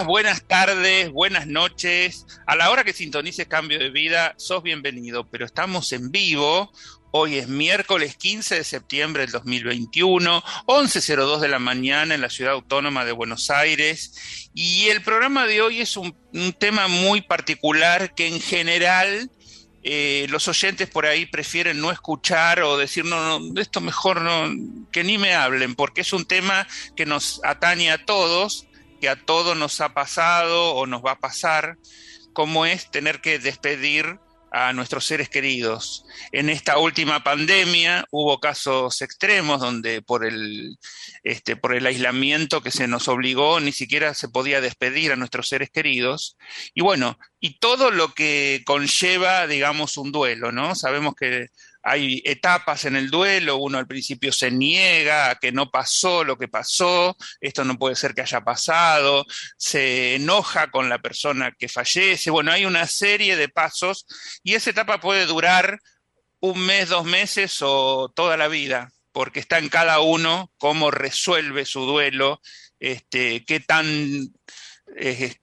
buenas tardes, buenas noches. A la hora que sintonices Cambio de Vida, sos bienvenido, pero estamos en vivo. Hoy es miércoles 15 de septiembre del 2021, 11.02 de la mañana en la ciudad autónoma de Buenos Aires. Y el programa de hoy es un, tema muy particular que en general eh, los oyentes por ahí prefieren no escuchar o decir, no, no, esto mejor no, que ni me hablen, porque es un tema que nos atañe a todos que a todos nos ha pasado o nos va a pasar, como es tener que despedir a nuestros seres queridos. En esta última pandemia hubo casos extremos donde por el, este, por el aislamiento que se nos obligó ni siquiera se podía despedir a nuestros seres queridos. Y bueno, y todo lo que conlleva, digamos, un duelo, ¿no? Sabemos que hay etapas en el duelo, uno al principio se niega a que no pasó lo que pasó, esto no puede ser que haya pasado, se enoja con la persona que fallece, bueno, hay una serie de pasos y esa etapa puede durar un mes, dos meses o toda la vida, porque está en cada uno cómo resuelve su duelo, este, qué tan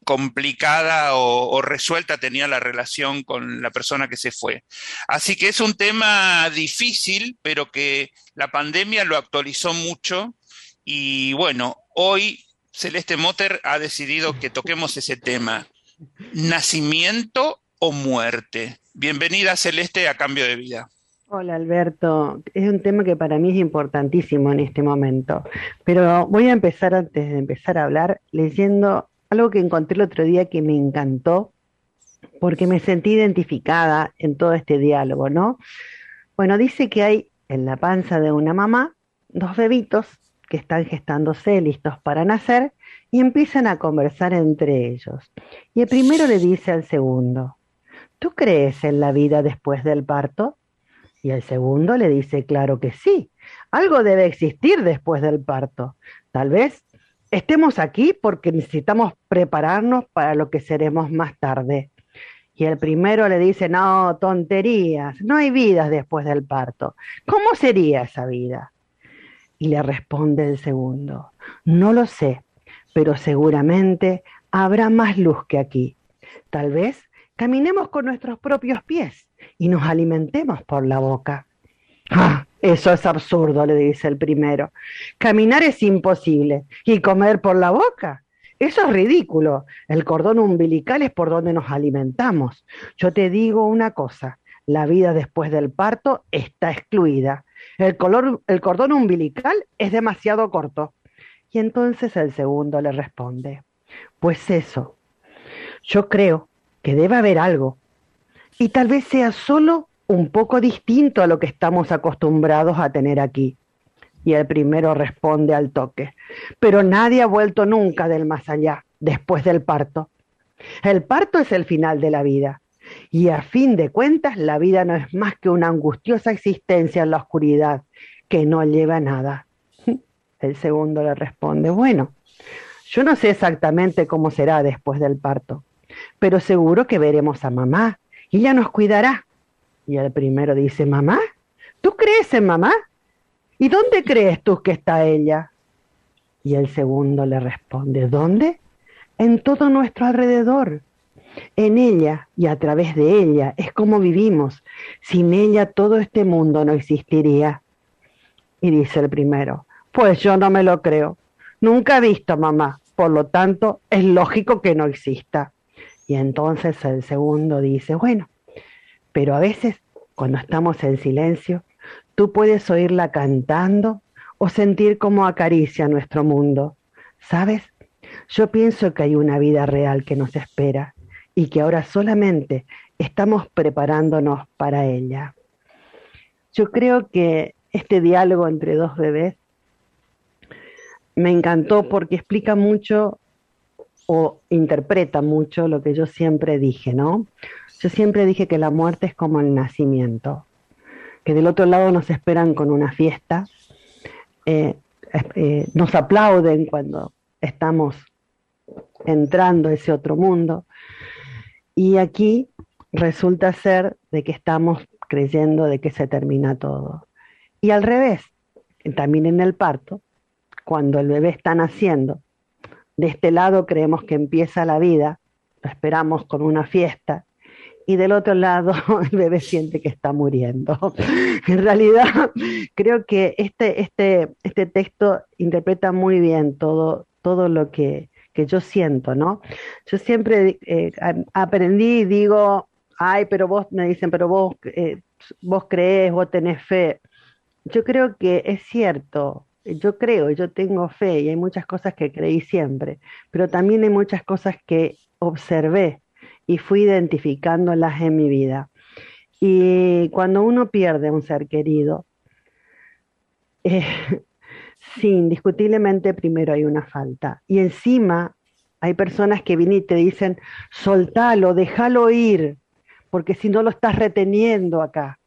complicada o, resuelta tenía la relación con la persona que se fue. Así que es un tema difícil, pero que la pandemia lo actualizó mucho y bueno, hoy Celeste Motter ha decidido que toquemos ese tema, nacimiento o muerte. Bienvenida Celeste a Cambio de Vida. Hola Alberto, es un tema que para mí es importantísimo en este momento, pero voy a empezar antes de empezar a hablar leyendo algo que encontré el otro día que me encantó, porque me sentí identificada en todo este diálogo, ¿no? Bueno, dice que hay en la panza de una mamá dos bebitos que están gestándose listos para nacer y empiezan a conversar entre ellos. Y el primero le dice al segundo, ¿tú crees en la vida después del parto? Y el segundo le dice, claro que sí, algo debe existir después del parto. Tal vez estemos aquí porque necesitamos prepararnos para lo que seremos más tarde. Y el primero le dice, no, tonterías, no hay vidas después del parto. ¿Cómo sería esa vida? Y le responde el segundo, no lo sé, pero seguramente habrá más luz que aquí. Tal vez caminemos con nuestros propios pies y nos alimentemos por la boca. ¡Ah! Eso es absurdo, le dice el primero. Caminar es imposible. ¿Y comer por la boca? Eso es ridículo. El cordón umbilical es por donde nos alimentamos. Yo te digo una cosa, la vida después del parto está excluida. El, color, el cordón umbilical es demasiado corto. Y entonces el segundo le responde, pues eso, yo creo que debe haber algo. Y tal vez sea solo un poco distinto a lo que estamos acostumbrados a tener aquí. Y el primero responde al toque, pero nadie ha vuelto nunca del más allá, después del parto. El parto es el final de la vida, y a fin de cuentas la vida no es más que una angustiosa existencia en la oscuridad que no lleva a nada. El segundo le responde, bueno, yo no sé exactamente cómo será después del parto, pero seguro que veremos a mamá y ella nos cuidará y el primero dice, mamá, ¿tú crees en mamá? ¿Y dónde crees tú que está ella? Y el segundo le responde, ¿dónde? En todo nuestro alrededor. En ella y a través de ella es como vivimos. Sin ella todo este mundo no existiría. Y dice el primero, pues yo no me lo creo. Nunca he visto mamá, por lo tanto es lógico que no exista. Y entonces el segundo dice, bueno, pero a veces cuando estamos en silencio, tú puedes oírla cantando o sentir cómo acaricia nuestro mundo. ¿Sabes? Yo pienso que hay una vida real que nos espera y que ahora solamente estamos preparándonos para ella. Yo creo que este diálogo entre dos bebés me encantó porque explica mucho o interpreta mucho lo que yo siempre dije, ¿no? Yo siempre dije que la muerte es como el nacimiento, que del otro lado nos esperan con una fiesta, eh, eh, nos aplauden cuando estamos entrando a ese otro mundo, y aquí resulta ser de que estamos creyendo de que se termina todo. Y al revés, también en el parto, cuando el bebé está naciendo, de este lado creemos que empieza la vida, lo esperamos con una fiesta, y del otro lado el bebé siente que está muriendo. en realidad, creo que este, este, este texto interpreta muy bien todo, todo lo que, que yo siento, ¿no? Yo siempre eh, aprendí y digo, ay, pero vos me dicen, pero vos, eh, vos crees, vos tenés fe. Yo creo que es cierto, yo creo, yo tengo fe y hay muchas cosas que creí siempre, pero también hay muchas cosas que observé y fui identificándolas en mi vida. Y cuando uno pierde a un ser querido, eh, sí, indiscutiblemente primero hay una falta. Y encima hay personas que vienen y te dicen, soltalo, déjalo ir, porque si no lo estás reteniendo acá.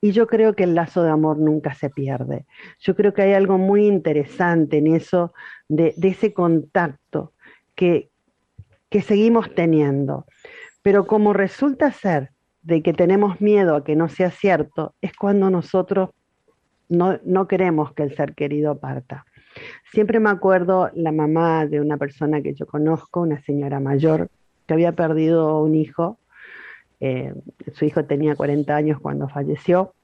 Y yo creo que el lazo de amor nunca se pierde. Yo creo que hay algo muy interesante en eso, de, ese contacto que, que seguimos teniendo. Pero como resulta ser de que tenemos miedo a que no sea cierto, es cuando nosotros no, no queremos que el ser querido parta. Siempre me acuerdo la mamá de una persona que yo conozco, una señora mayor, que había perdido un hijo eh, su hijo tenía 40 años cuando falleció,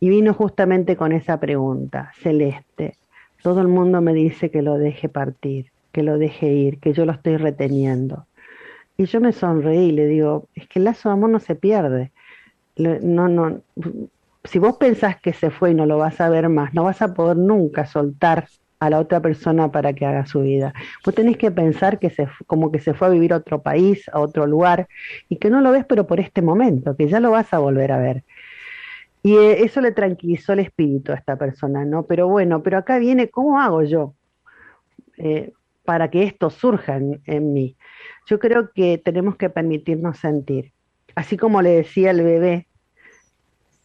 y vino justamente con esa pregunta, Celeste, todo el mundo me dice que lo deje partir, que lo deje ir, que yo lo estoy reteniendo. Y yo me sonreí y le digo, es que el lazo de amor no se pierde. No, no, si vos pensás que se fue y no lo vas a ver más, no vas a poder nunca soltar a la otra persona para que haga su vida. Vos tenés que pensar que se, como que se fue a vivir a otro país, a otro lugar, y que no lo ves pero por este momento, que ya lo vas a volver a ver. Y eh, eso le tranquilizó el espíritu a esta persona, ¿no? Pero bueno, pero acá viene, ¿cómo hago yo eh, para que esto surja en mí? Yo creo que tenemos que permitirnos sentir. Así como le decía el bebé,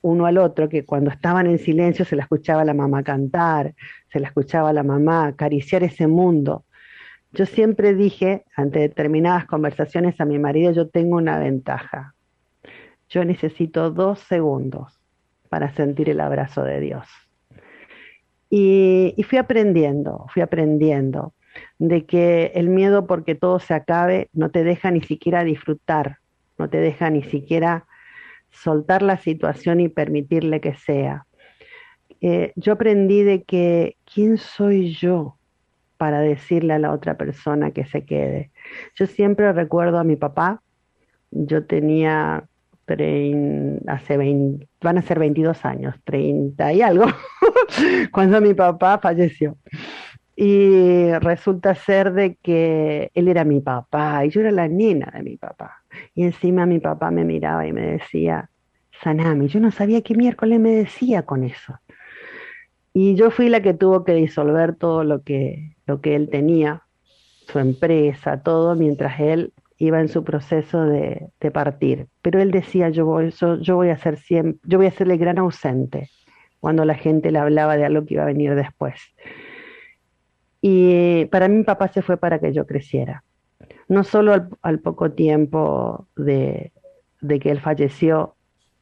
uno al otro, que cuando estaban en silencio se la escuchaba la mamá cantar, se la escuchaba la mamá acariciar ese mundo. Yo siempre dije, ante determinadas conversaciones a mi marido, yo tengo una ventaja. Yo necesito dos segundos para sentir el abrazo de Dios. Y, y fui aprendiendo, fui aprendiendo de que el miedo porque todo se acabe no te deja ni siquiera disfrutar, no te deja ni siquiera soltar la situación y permitirle que sea. Eh, yo aprendí de que, ¿quién soy yo para decirle a la otra persona que se quede? Yo siempre recuerdo a mi papá, yo tenía, hace 20, van a ser 22 años, 30 y algo, cuando mi papá falleció. Y resulta ser de que él era mi papá y yo era la nena de mi papá. Y encima mi papá me miraba y me decía, Sanami, yo no sabía qué miércoles me decía con eso. Y yo fui la que tuvo que disolver todo lo que, lo que él tenía, su empresa, todo, mientras él iba en su proceso de, partir. Pero él decía, yo voy, yo, voy a ser siempre, yo voy a ser el gran ausente, cuando la gente le hablaba de algo que iba a venir después. Y para mí mi papá se fue para que yo creciera. No solo al, poco tiempo de, de, que él falleció,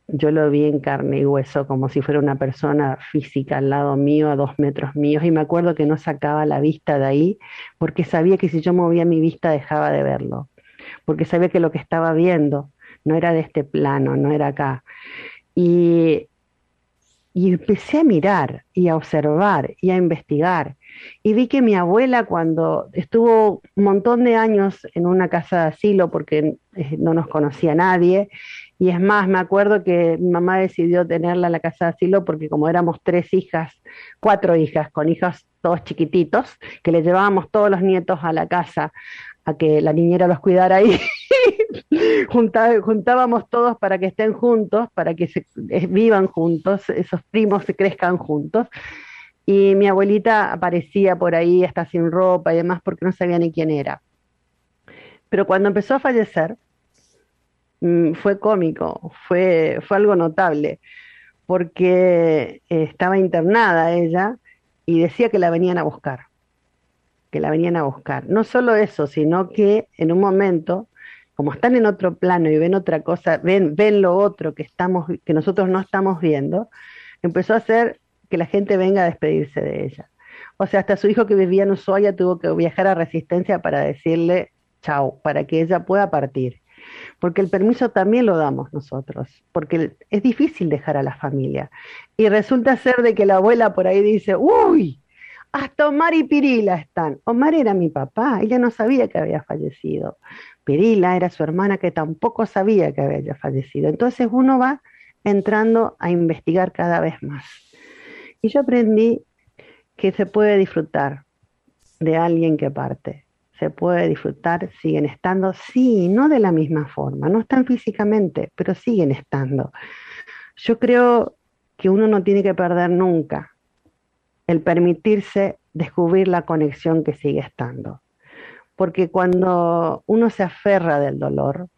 yo lo vi en carne y hueso, como si fuera una persona física al lado mío, a dos metros míos, y me acuerdo que no sacaba la vista de ahí, porque sabía que si yo movía mi vista dejaba de verlo, porque sabía que lo que estaba viendo no era de este plano, no era acá. Y y empecé a mirar y a observar y a investigar. Y vi que mi abuela cuando estuvo un montón de años en una casa de asilo porque eh, no nos conocía nadie, y es más, me acuerdo que mi mamá decidió tenerla en la casa de asilo porque como éramos tres hijas, cuatro hijas, con hijos todos chiquititos, que le llevábamos todos los nietos a la casa a que la niñera los cuidara ahí. juntábamos todos para que estén juntos, para que se, eh, vivan juntos, esos primos se crezcan juntos. Y mi abuelita aparecía por ahí hasta sin ropa y demás porque no sabía ni quién era. Pero cuando empezó a fallecer, mm, fue cómico, fue, fue algo notable, porque eh, estaba internada ella y decía que la venían a buscar, que la venían a buscar. No solo eso, sino que en un momento, como están en otro plano y ven otra cosa, ven, ven lo otro que, estamos, que nosotros no estamos viendo, empezó a hacer que la gente venga a despedirse de ella. O sea, hasta su hijo que vivía en Ushuaia tuvo que viajar a Resistencia para decirle chao, para que ella pueda partir. Porque el permiso también lo damos nosotros, porque es difícil dejar a la familia. Y resulta ser de que la abuela por ahí dice, uy, hasta Omar y Pirila están. Omar era mi papá, ella no sabía que había fallecido. Pirila era su hermana que tampoco sabía que había fallecido. Entonces uno va entrando a investigar cada vez más. Y yo aprendí que se puede disfrutar de alguien que parte. Se puede disfrutar, siguen estando, sí, no de la misma forma, no están físicamente, pero siguen estando. Yo creo que uno no tiene que perder nunca el permitirse descubrir la conexión que sigue estando. Porque cuando uno se aferra del dolor,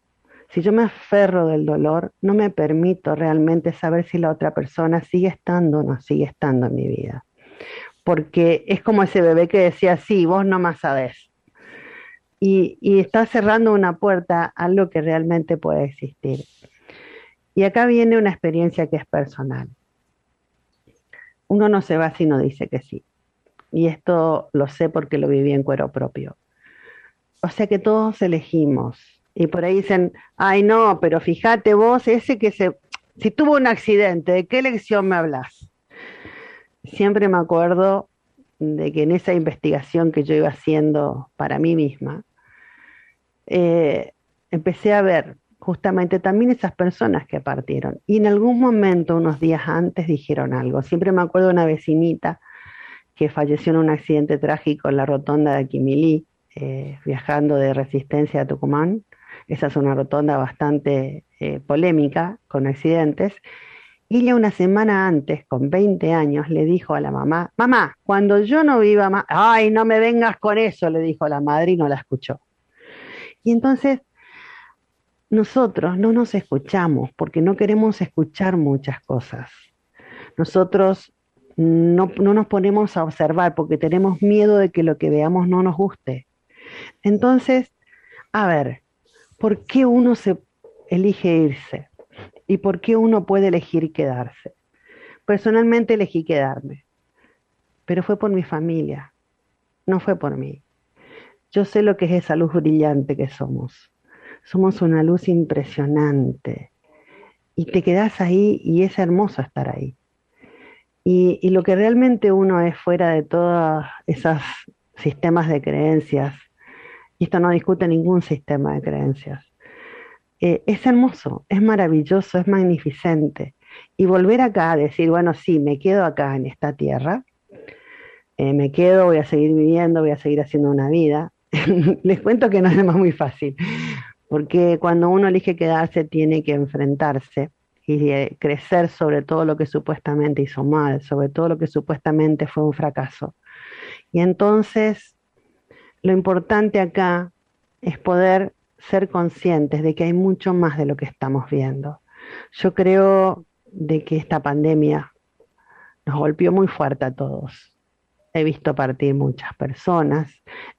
si yo me aferro del dolor, no me permito realmente saber si la otra persona sigue estando o no sigue estando en mi vida. Porque es como ese bebé que decía, sí, vos no más sabés. Y, y está cerrando una puerta a algo que realmente puede existir. Y acá viene una experiencia que es personal. Uno no se va si no dice que sí. Y esto lo sé porque lo viví en cuero propio. O sea que todos elegimos y por ahí dicen, ay no, pero fíjate vos, ese que se, si tuvo un accidente, ¿de qué lección me hablas? Siempre me acuerdo de que en esa investigación que yo iba haciendo para mí misma, eh, empecé a ver justamente también esas personas que partieron. Y en algún momento, unos días antes, dijeron algo. Siempre me acuerdo de una vecinita que falleció en un accidente trágico en la rotonda de Aquimilí, eh, viajando de Resistencia a Tucumán. Esa es una rotonda bastante eh, polémica, con accidentes. Y ella una semana antes, con 20 años, le dijo a la mamá, mamá, cuando yo no viva más, ay, no me vengas con eso, le dijo la madre y no la escuchó. Y entonces nosotros no nos escuchamos porque no queremos escuchar muchas cosas. Nosotros no, no, nos ponemos a observar porque tenemos miedo de que lo que veamos no nos guste. Entonces, a ver, por qué uno se elige irse y por qué uno puede elegir quedarse. Personalmente elegí quedarme, pero fue por mi familia, no fue por mí. Yo sé lo que es esa luz brillante que somos. Somos una luz impresionante. Y te quedas ahí y es hermoso estar ahí. Y, y lo que realmente uno es fuera de todos esos sistemas de creencias y esto no discute ningún sistema de creencias. Eh, es hermoso, es maravilloso, es magnificente. Y volver acá a decir, bueno, sí, me quedo acá en esta tierra, eh, me quedo, voy a seguir viviendo, voy a seguir haciendo una vida. Les cuento que no es más muy fácil, porque cuando uno elige quedarse tiene que enfrentarse y eh, crecer sobre todo lo que supuestamente hizo mal, sobre todo lo que supuestamente fue un fracaso. Y entonces lo importante acá es poder ser conscientes de que hay mucho más de lo que estamos viendo. Yo creo de que esta pandemia nos golpeó muy fuerte a todos. He visto partir muchas personas,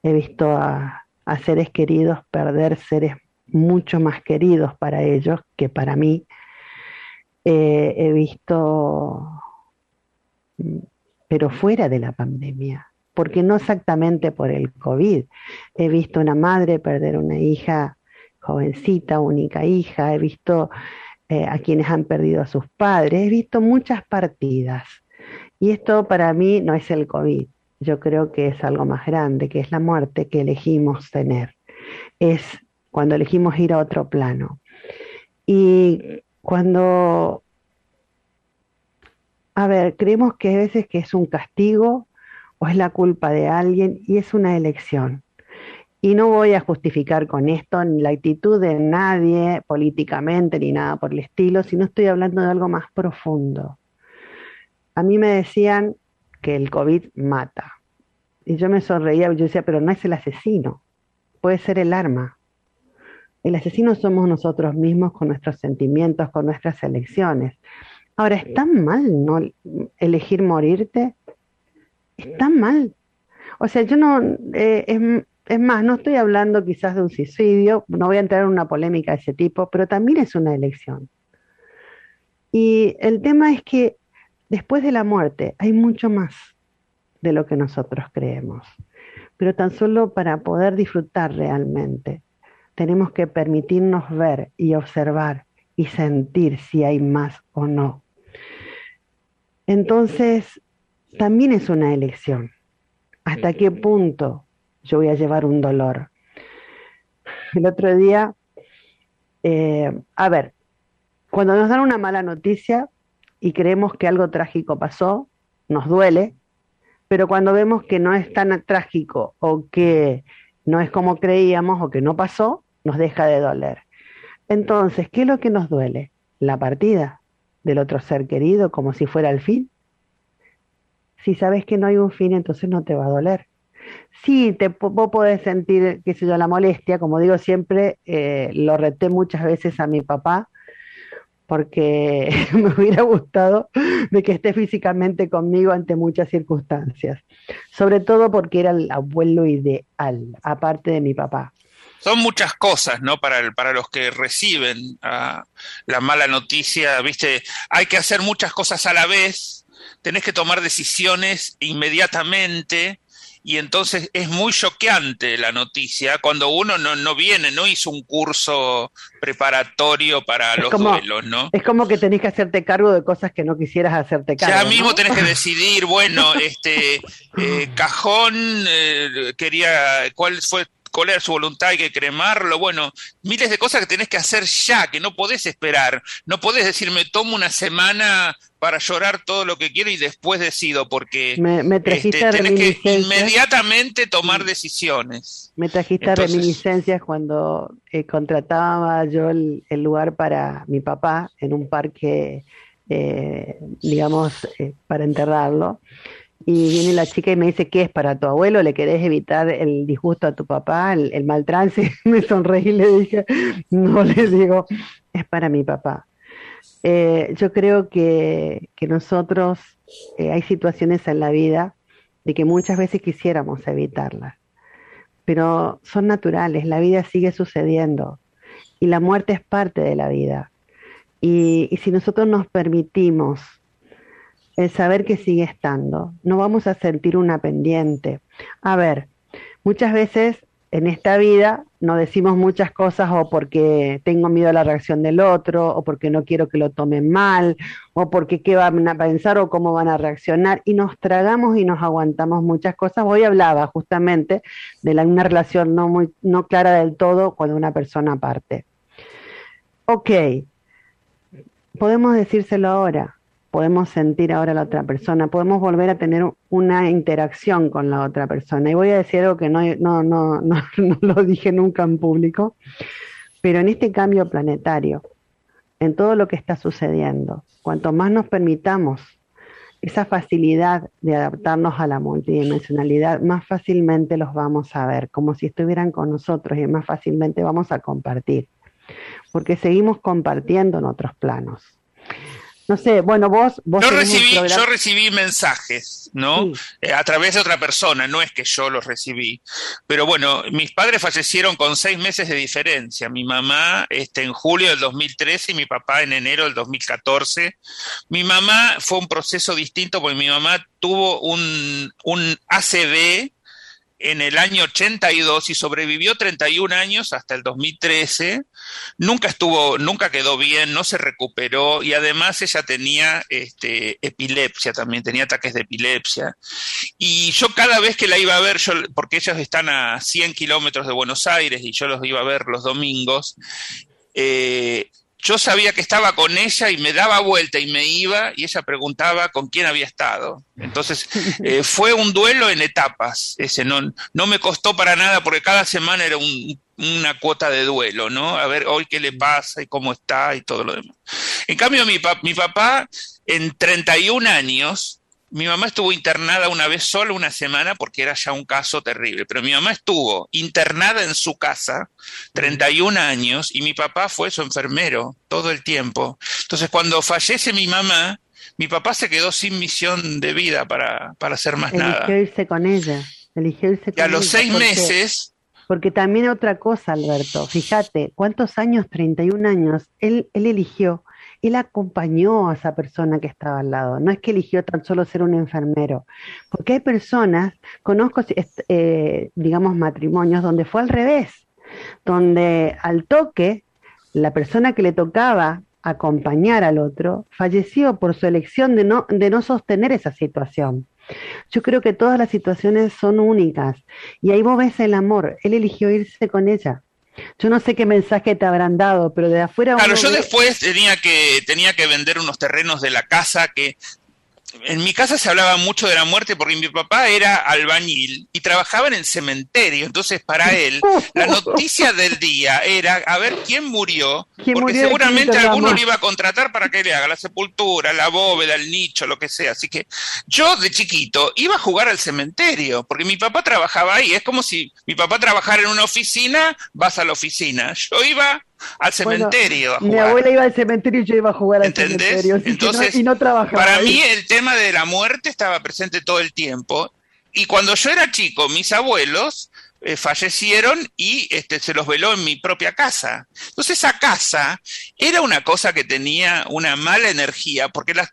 he visto a, seres queridos perder seres mucho más queridos para ellos que para mí. Eh, he visto, pero fuera de la pandemia, porque no exactamente por el COVID. He visto una madre perder una hija jovencita, única hija, he visto eh, a quienes han perdido a sus padres, he visto muchas partidas. Y esto para mí no es el COVID, yo creo que es algo más grande, que es la muerte que elegimos tener. Es cuando elegimos ir a otro plano. Y cuando, a ver, creemos que a veces que es un castigo o es la culpa de alguien y es una elección. Y no voy a justificar con esto ni la actitud de nadie políticamente ni nada por el estilo, sino estoy hablando de algo más profundo. A mí me decían que el COVID mata. Y yo me sonreía, yo decía, pero no es el asesino, puede ser el arma. El asesino somos nosotros mismos con nuestros sentimientos, con nuestras elecciones. Ahora, ¿es tan mal no elegir morirte? ¿Es tan mal? O sea, yo no, eh, es más, no estoy hablando quizás de un suicidio, no voy a entrar en una polémica de ese tipo, pero también es una elección. Y el tema es que después de la muerte hay mucho más de lo que nosotros creemos. Pero tan solo para poder disfrutar realmente, tenemos que permitirnos ver y observar y sentir si hay más o no. Entonces, también es una elección. ¿Hasta qué punto yo voy a llevar un dolor? El otro día, eh, a ver, cuando nos dan una mala noticia y creemos que algo trágico pasó, nos duele, pero cuando vemos que no es tan trágico o que no es como creíamos o que no pasó, nos deja de doler. Entonces, ¿qué es lo que nos duele? La partida del otro ser querido como si fuera el fin. Si sabes que no hay un fin, entonces no te va a doler. Sí, te, vos podés sentir, qué sé yo, la molestia, como digo siempre, eh, lo reté muchas veces a mi papá, porque me hubiera gustado de que esté físicamente conmigo ante muchas circunstancias, sobre todo porque era el abuelo ideal, aparte de mi papá. Son muchas cosas, ¿no? Para, para los que reciben ah, la mala noticia, ¿viste? Hay que hacer muchas cosas a la vez, tenés que tomar decisiones inmediatamente, y entonces es muy choqueante la noticia cuando uno no, no viene, no hizo un curso preparatorio para los duelos, ¿no? Es como que tenés que hacerte cargo de cosas que no quisieras hacerte cargo. Ya mismo tenés que decidir, bueno, este eh, cajón eh, quería, ¿cuál fue cuál era su voluntad, hay que cremarlo, bueno, miles de cosas que tenés que hacer ya, que no podés esperar, no podés decir me tomo una semana para llorar todo lo que quiero y después decido, porque me, me trajiste este, tenés que inmediatamente tomar decisiones. Me trajiste reminiscencias cuando eh, contrataba yo el, lugar para mi papá en un parque, eh, digamos, eh, para enterrarlo y viene la chica y me dice, ¿qué es para tu abuelo? ¿Le querés evitar el disgusto a tu papá, el, mal trance? me sonreí y le dije, no le digo, es para mi papá. Eh, yo creo que, que nosotros eh, hay situaciones en la vida de que muchas veces quisiéramos evitarlas, pero son naturales, la vida sigue sucediendo y la muerte es parte de la vida. Y, y si nosotros nos permitimos el saber que sigue estando. No vamos a sentir una pendiente. A ver, muchas veces en esta vida no decimos muchas cosas o porque tengo miedo a la reacción del otro, o porque no quiero que lo tomen mal, o porque qué van a pensar o cómo van a reaccionar, y nos tragamos y nos aguantamos muchas cosas. Hoy hablaba justamente de la, una relación no, muy, no clara del todo cuando una persona parte. Ok, podemos decírselo ahora, podemos sentir ahora a la otra persona, podemos volver a tener una interacción con la otra persona. Y voy a decir algo que no, no, no, no, no lo dije nunca en público, pero en este cambio planetario, en todo lo que está sucediendo, cuanto más nos permitamos esa facilidad de adaptarnos a la multidimensionalidad, más fácilmente los vamos a ver, como si estuvieran con nosotros y más fácilmente vamos a compartir, porque seguimos compartiendo en otros planos no sé, bueno, vos... vos yo, recibí, yo recibí mensajes, ¿no? Eh, a través de otra persona, no es que yo los recibí. Pero bueno, mis padres fallecieron con seis meses de diferencia. Mi mamá este, en julio del 2013 y mi papá en enero del 2014. Mi mamá fue un proceso distinto porque mi mamá tuvo un, un ACV en el año 82 y sobrevivió 31 años hasta el 2013. Nunca estuvo, nunca quedó bien, no se recuperó y además ella tenía este, epilepsia también, tenía ataques de epilepsia. Y yo cada vez que la iba a ver, yo, porque ellos están a 100 kilómetros de Buenos Aires y yo los iba a ver los domingos, eh, yo sabía que estaba con ella y me daba vuelta y me iba y ella preguntaba con quién había estado. Entonces eh, fue un duelo en etapas, ese no, no me costó para nada porque cada semana era una cuota de duelo, ¿no? A ver hoy qué le pasa y cómo está y todo lo demás. En cambio mi, mi papá en 31 años mi mamá estuvo internada una vez solo una semana porque era ya un caso terrible, pero mi mamá estuvo internada en su casa 31 años y mi papá fue su enfermero todo el tiempo. Entonces cuando fallece mi mamá, mi papá se quedó sin misión de vida para, para hacer más nada. Eligió irse con ella. Eligió irse y a los seis meses... Porque también otra cosa, Alberto, fíjate, ¿cuántos años? 31 años. Él, él eligió él acompañó a esa persona que estaba al lado, no es que eligió tan solo ser un enfermero, porque hay personas, conozco, eh, digamos, matrimonios donde fue al revés, donde al toque, la persona que le tocaba acompañar al otro falleció por su elección de no, de no sostener esa situación. Yo creo que todas las situaciones son únicas y ahí vos ves el amor, él eligió irse con ella. Yo no sé qué mensaje te habrán dado, pero de afuera. Claro, yo después tenía que, tenía que vender unos terrenos de la casa que en mi casa se hablaba mucho de la muerte porque mi papá era albañil y trabajaba en el cementerio. Entonces, para él, la noticia del día era a ver quién murió, porque seguramente alguno le iba a contratar para que le haga la sepultura, la bóveda, el nicho, lo que sea. Así que yo de chiquito iba a jugar al cementerio porque mi papá trabajaba ahí. Es como si mi papá trabajara en una oficina, vas a la oficina. Yo iba al cementerio. Mi abuela iba al cementerio y yo iba a jugar al cementerio. Entonces, y no trabajaba. Para mí el tema de la muerte estaba presente todo el tiempo. Y cuando yo era chico, mis abuelos eh, fallecieron y este, se los veló en mi propia casa. Entonces esa casa era una cosa que tenía una mala energía, porque las,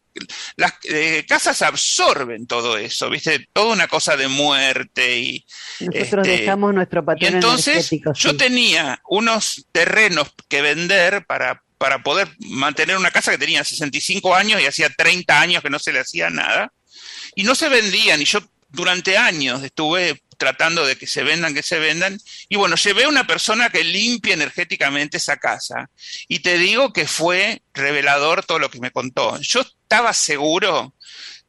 las eh, casas absorben todo eso, ¿viste? Toda una cosa de muerte y... Nosotros este, dejamos nuestro patrón Y entonces yo tenía unos terrenos que vender para para poder mantener una casa que tenía 65 años y hacía 30 años que no se le hacía nada. Y no se vendían. Y yo durante años estuve tratando de que se vendan, que se vendan. Y bueno, llevé una persona que limpia energéticamente esa casa. Y te digo que fue revelador todo lo que me contó. Yo estaba seguro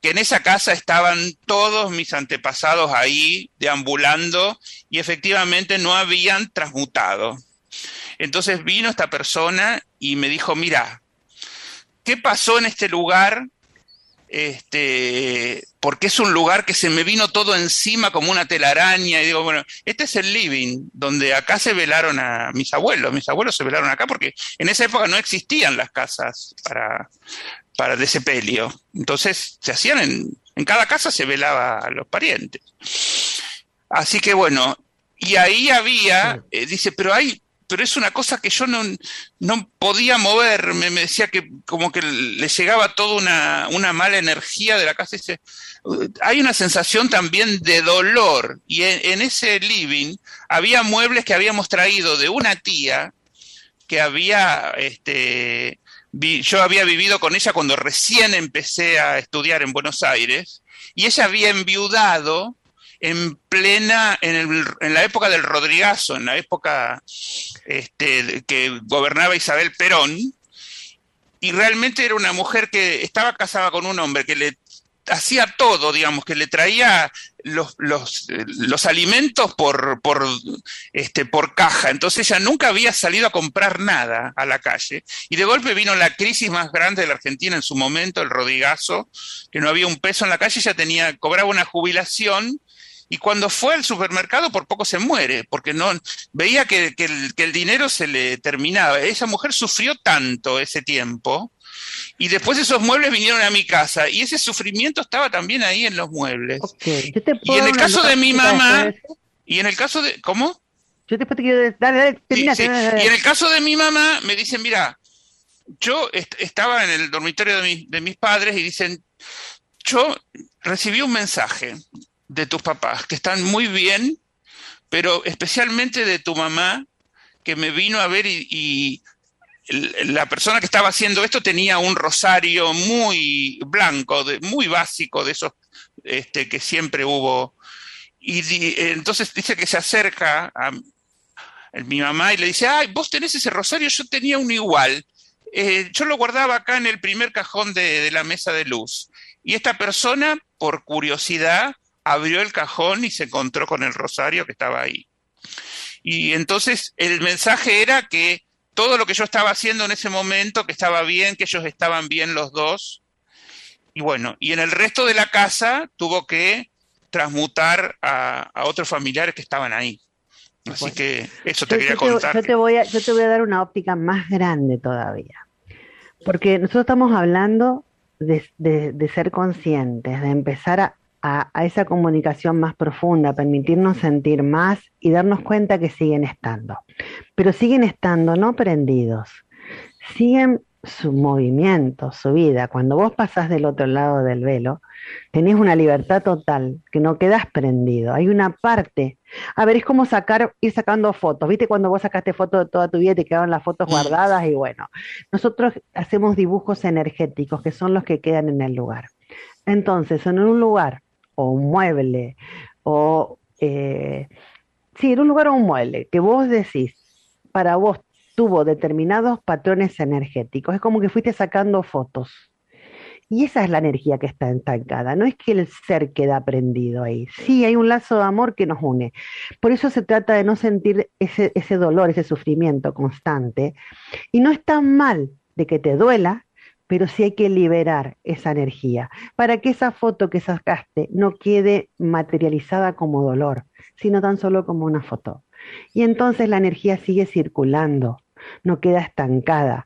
que en esa casa estaban todos mis antepasados ahí deambulando y efectivamente no habían transmutado. Entonces vino esta persona y me dijo, mira, ¿qué pasó en este lugar este, porque es un lugar que se me vino todo encima como una telaraña. Y digo, bueno, este es el living, donde acá se velaron a mis abuelos. Mis abuelos se velaron acá porque en esa época no existían las casas para, para de sepelio. Entonces se hacían en, en cada casa se velaba a los parientes. Así que bueno, y ahí había, eh, dice, pero hay pero es una cosa que yo no, no podía moverme, me decía que como que le llegaba toda una, una mala energía de la casa. Dice, hay una sensación también de dolor. Y en, ese living había muebles que habíamos traído de una tía que había, este, yo había vivido con ella cuando recién empecé a estudiar en Buenos Aires. Y ella había enviudado en plena, en, en, la época del Rodrigazo, en la época este, que gobernaba Isabel Perón, y realmente era una mujer que estaba casada con un hombre que le hacía todo, digamos, que le traía los, los, los alimentos por, por, este, por caja. Entonces ella nunca había salido a comprar nada a la calle. Y de golpe vino la crisis más grande de la Argentina en su momento, el rodigazo, que no había un peso en la calle, ella tenía, cobraba una jubilación y cuando fue al supermercado por poco se muere, porque no veía que, el, dinero se le terminaba. Esa mujer sufrió tanto ese tiempo y después esos muebles vinieron a mi casa y ese sufrimiento estaba también ahí en los muebles. y en el caso de mi mamá, y en el caso de, ¿cómo? Yo te quiero dale, Y en el caso de mi mamá me dicen, mira, yo estaba en el dormitorio de, de mis padres y dicen, yo recibí un mensaje de tus papás, que están muy bien, pero especialmente de tu mamá, que me vino a ver y, la persona que estaba haciendo esto tenía un rosario muy blanco, de, muy básico, de esos este, que siempre hubo. Y entonces dice que se acerca a, mi mamá y le dice, ay, vos tenés ese rosario, yo tenía uno igual. Eh, yo lo guardaba acá en el primer cajón de la mesa de luz. Y esta persona, por curiosidad, abrió el cajón y se encontró con el rosario que estaba ahí. Y entonces el mensaje era que todo lo que yo estaba haciendo en ese momento, que estaba bien, que ellos estaban bien los dos, Y bueno, y en el resto de la casa tuvo que transmutar a, otros familiares que estaban ahí. Así que eso te quería contar. yo, te voy a, yo te voy a dar una óptica más grande todavía. Porque nosotros estamos hablando de, de, ser conscientes, de empezar a, a, esa comunicación más profunda, permitirnos sentir más y darnos cuenta que siguen estando. Pero siguen estando no prendidos, siguen su movimiento, su vida. Cuando vos pasás del otro lado del velo, tenés una libertad total, que no quedás prendido. Hay una parte. A ver, es como sacar, ir sacando fotos. ¿Viste cuando vos sacaste fotos de toda tu vida y te quedaron las fotos guardadas? Y bueno, nosotros hacemos dibujos energéticos, que son los que quedan en el lugar. Entonces, en un lugar, o un mueble, o... Eh, sí, en un lugar o un mueble, que vos decís, para vos tuvo determinados patrones energéticos. Es como que fuiste sacando fotos. Y esa es la energía que está estancada. No es que el ser queda prendido ahí. Sí, hay un lazo de amor que nos une. Por eso se trata de no sentir ese, ese dolor, ese sufrimiento constante. Y no es tan mal de que te duela, pero sí hay que liberar esa energía para que esa foto que sacaste no quede materializada como dolor, sino tan solo como una foto. Y entonces la energía sigue circulando no queda estancada.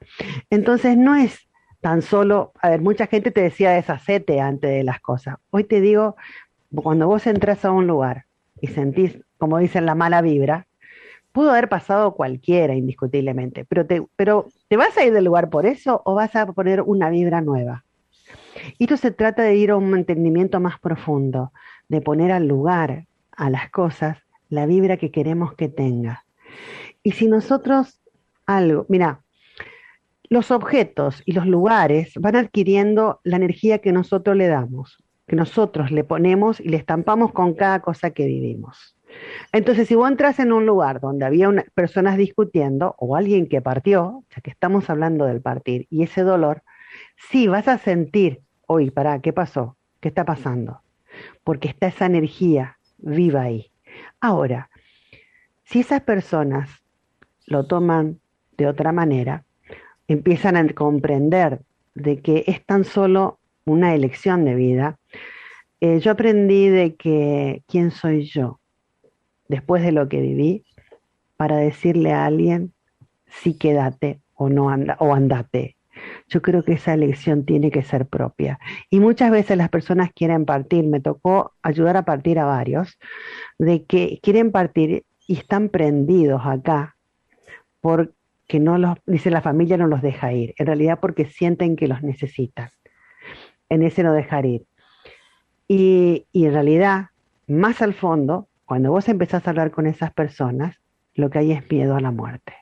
Entonces no es tan solo, a ver, mucha gente te decía deshacete antes de las cosas. Hoy te digo, cuando vos entras a un lugar y sentís, como dicen, la mala vibra, pudo haber pasado cualquiera indiscutiblemente, pero te, pero ¿te vas a ir del lugar por eso o vas a poner una vibra nueva? Y esto se trata de ir a un entendimiento más profundo, de poner al lugar, a las cosas, la vibra que queremos que tenga. Y si nosotros algo. Mira, los objetos y los lugares van adquiriendo la energía que nosotros le damos, que nosotros le ponemos y le estampamos con cada cosa que vivimos. Entonces, si vos entras en un lugar donde había personas discutiendo o alguien que partió, ya que estamos hablando del partir y ese dolor, sí vas a sentir, oye, pará, ¿qué pasó? ¿Qué está pasando? Porque está esa energía viva ahí. Ahora, si esas personas lo toman de otra manera, empiezan a comprender de que es tan solo una elección de vida. Eh, yo aprendí de que quién soy yo después de lo que viví para decirle a alguien si quédate o no anda o andate. Yo creo que esa elección tiene que ser propia. Y muchas veces las personas quieren partir, me tocó ayudar a partir a varios, de que quieren partir y están prendidos acá por que no los, dice la familia no los deja ir, en realidad porque sienten que los necesitan, en ese no dejar ir. Y en realidad, más al fondo, cuando vos empezás a hablar con esas personas, lo que hay es miedo a la muerte.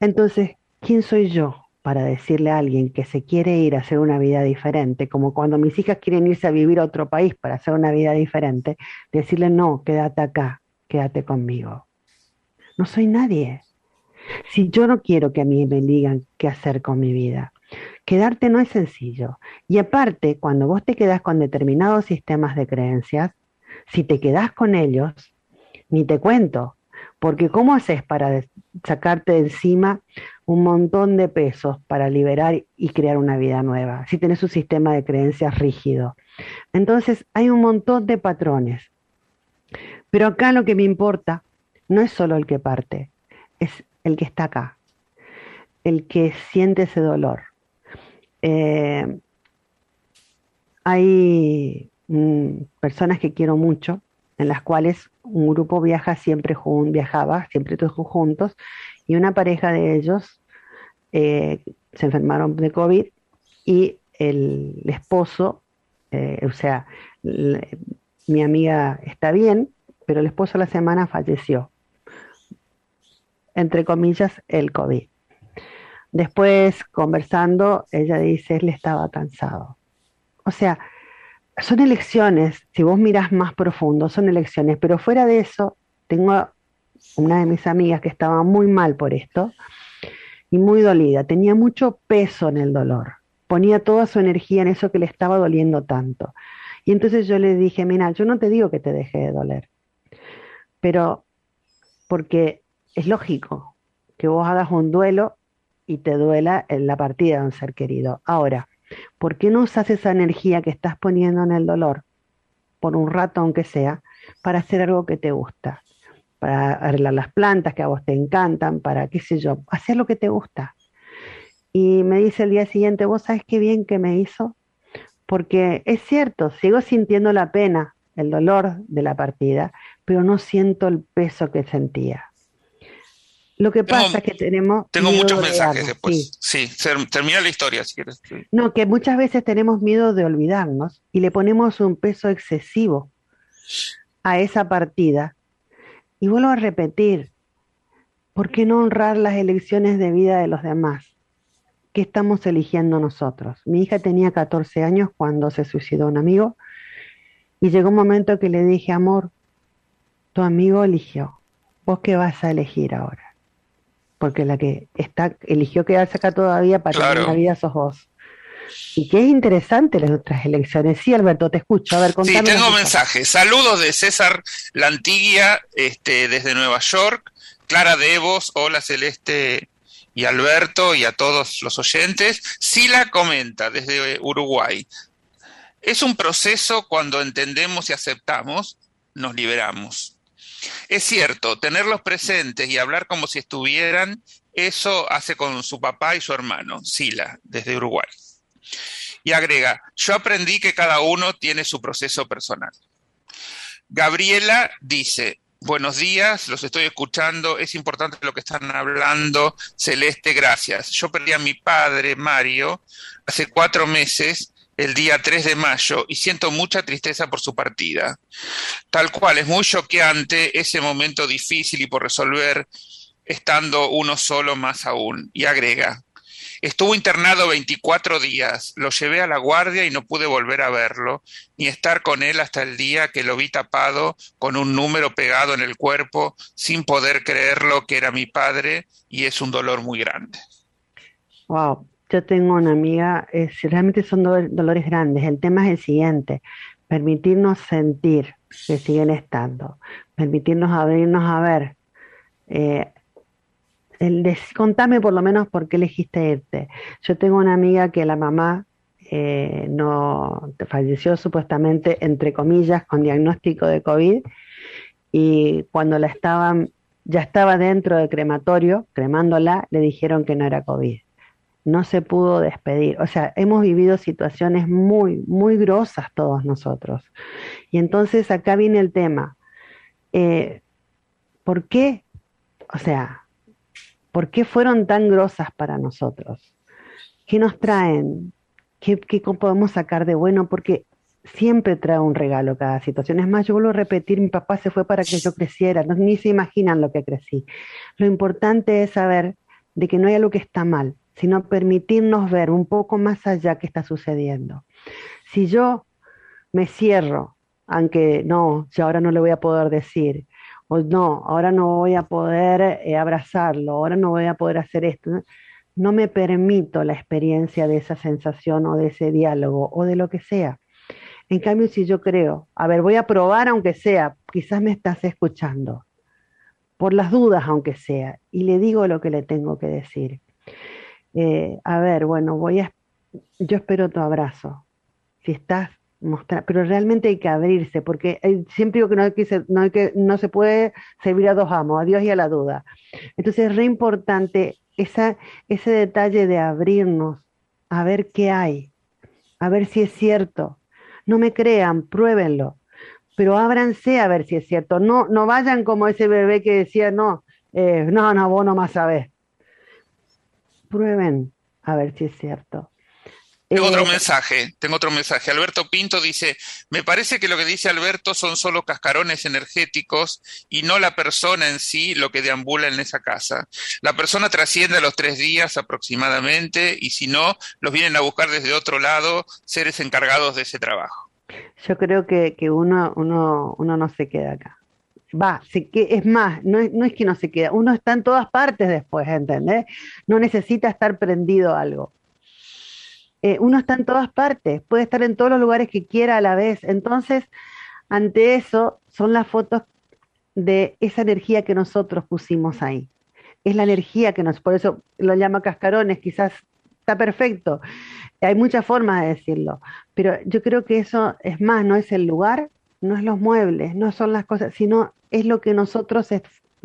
Entonces, ¿quién soy yo para decirle a alguien que se quiere ir a hacer una vida diferente, como cuando mis hijas quieren irse a vivir a otro país para hacer una vida diferente, decirle, no, quédate acá, quédate conmigo? No soy nadie. Si yo no quiero que a mí me digan qué hacer con mi vida, quedarte no es sencillo. Y aparte, cuando vos te quedas con determinados sistemas de creencias, si te quedas con ellos, ni te cuento, porque ¿cómo haces para sacarte de encima un montón de pesos para liberar y crear una vida nueva? Si tenés un sistema de creencias rígido. Entonces hay un montón de patrones. Pero acá lo que me importa no es solo el que parte, es el que está acá, el que siente ese dolor. Eh, hay mm, personas que quiero mucho, en las cuales un grupo viaja siempre viajaba siempre todos juntos, y una pareja de ellos eh, se enfermaron de COVID y el, esposo, eh, o sea, mi amiga está bien, pero el esposo la semana falleció entre comillas, el COVID. Después, conversando, ella dice, él estaba cansado. O sea, son elecciones, si vos miras más profundo, son elecciones, pero fuera de eso, tengo una de mis amigas que estaba muy mal por esto y muy dolida, tenía mucho peso en el dolor, ponía toda su energía en eso que le estaba doliendo tanto. Y entonces yo le dije, mira, yo no te digo que te deje de doler, pero porque es lógico que vos hagas un duelo y te duela en la partida de un ser querido. Ahora, ¿Por qué no usas esa energía que estás poniendo en el dolor, por un rato aunque sea, para hacer algo que te gusta? Para arreglar las plantas que a vos te encantan, para qué sé yo, hacer lo que te gusta. Y me dice el día siguiente, vos sabes qué bien que me hizo, porque es cierto, sigo sintiendo la pena, el dolor de la partida, pero no siento el peso que sentía. Lo que pasa es que tenemos... Tengo muchos mensajes después. Sí, termina la historia si quieres. No, que muchas veces tenemos miedo de olvidarnos y le ponemos un peso excesivo a esa partida. Y vuelvo a repetir, ¿por qué no honrar las elecciones de vida de los demás? ¿Qué estamos eligiendo nosotros? Mi hija tenía 14 años cuando se suicidó un amigo y llegó un momento que le dije, amor, tu amigo eligió, ¿vos qué vas a elegir ahora? Porque la que está eligió quedarse acá todavía para tener la vida sos vos. Y qué interesante las otras elecciones. Sí, Alberto, te escucho. A ver, Sí, tengo mensajes. Saludos de César Lantiguia, este, desde Nueva York. Clara Devos, hola Celeste y Alberto y a todos los oyentes. Sila comenta desde Uruguay. Es un proceso cuando entendemos y aceptamos, nos liberamos. Es cierto, tenerlos presentes y hablar como si estuvieran, eso hace con su papá y su hermano, Sila, desde Uruguay. Y agrega, yo aprendí que cada uno tiene su proceso personal. Gabriela dice, buenos días, los estoy escuchando, es importante lo que están hablando. Celeste, gracias. Yo perdí a mi padre, Mario, hace cuatro meses el día 3 de mayo y siento mucha tristeza por su partida. Tal cual, es muy choqueante ese momento difícil y por resolver estando uno solo más aún. Y agrega, estuvo internado 24 días, lo llevé a la guardia y no pude volver a verlo, ni estar con él hasta el día que lo vi tapado con un número pegado en el cuerpo, sin poder creerlo que era mi padre, y es un dolor muy grande. Wow, yo tengo una amiga, es, realmente son dolores grandes. El tema es el siguiente, permitirnos sentir que siguen estando, permitirnos abrirnos a ver. Eh, el contame por lo menos por qué elegiste irte. Yo tengo una amiga que la mamá eh, no falleció supuestamente, entre comillas, con diagnóstico de COVID y cuando la estaban, ya estaba dentro del crematorio, cremándola, le dijeron que no era COVID no se pudo despedir. O sea, hemos vivido situaciones muy, muy grosas todos nosotros. Y entonces acá viene el tema. Eh, ¿Por qué? O sea, ¿por qué fueron tan grosas para nosotros? ¿Qué nos traen? ¿Qué, podemos sacar de bueno? Porque siempre trae un regalo cada situación. Es más, yo vuelvo a repetir, mi papá se fue para que yo creciera, ni se imaginan lo que crecí. Lo importante es saber de que no hay algo que está mal, sino permitirnos ver un poco más allá qué está sucediendo. Si yo me cierro, aunque no, yo ahora no le voy a poder decir, o no, ahora no voy a poder eh, abrazarlo, ahora no voy a poder hacer esto, ¿no? no me permito la experiencia de esa sensación o de ese diálogo o de lo que sea. En cambio, si yo creo, a ver, voy a probar aunque sea, quizás me estás escuchando, por las dudas aunque sea, y le digo lo que le tengo que decir. Eh, a ver, bueno, voy a, yo espero tu abrazo. Si estás mostrar, pero realmente hay que abrirse, porque siempre digo que no, hay que, no, hay que no se puede servir a dos amos, a Dios y a la duda. Entonces es re importante esa, ese detalle de abrirnos a ver qué hay, a ver si es cierto. No me crean, pruébenlo, pero ábranse a ver si es cierto. No, no vayan como ese bebé que decía, no, eh, no, no, vos no más sabés prueben a ver si es cierto. Tengo otro eh, mensaje, tengo otro mensaje. Alberto Pinto dice, me parece que lo que dice Alberto son solo cascarones energéticos y no la persona en sí lo que deambula en esa casa. La persona trasciende a los tres días aproximadamente y si no, los vienen a buscar desde otro lado seres encargados de ese trabajo. Yo creo que, que uno, uno, uno no se queda acá va, se que, es más, no es, no es que no se queda, uno está en todas partes después, ¿entendés? No necesita estar prendido algo. Eh, uno está en todas partes, puede estar en todos los lugares que quiera a la vez. Entonces, ante eso, son las fotos de esa energía que nosotros pusimos ahí. Es la energía que nos, por eso lo llama cascarones, quizás está perfecto. hay muchas formas de decirlo, pero yo creo que eso es más, no es el lugar, no es los muebles, no son las cosas, sino es lo que nosotros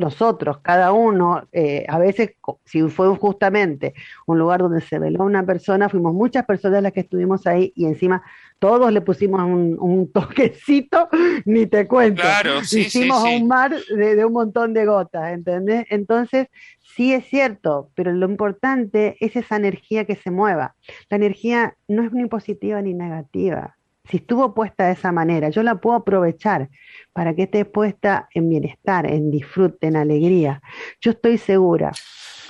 nosotros, cada uno, eh, a veces, si fue justamente un lugar donde se veló una persona, fuimos muchas personas las que estuvimos ahí y encima todos le pusimos un, toquecito, ni te cuento. Claro, sí, Hicimos un mar de, un montón de gotas, ¿entendés? Entonces, sí es cierto, pero lo importante es esa energía que se mueva. La energía no es ni positiva ni negativa. Si estuvo puesta de esa manera, yo la puedo aprovechar para que esté puesta en bienestar, en disfrute, en alegría. Yo estoy segura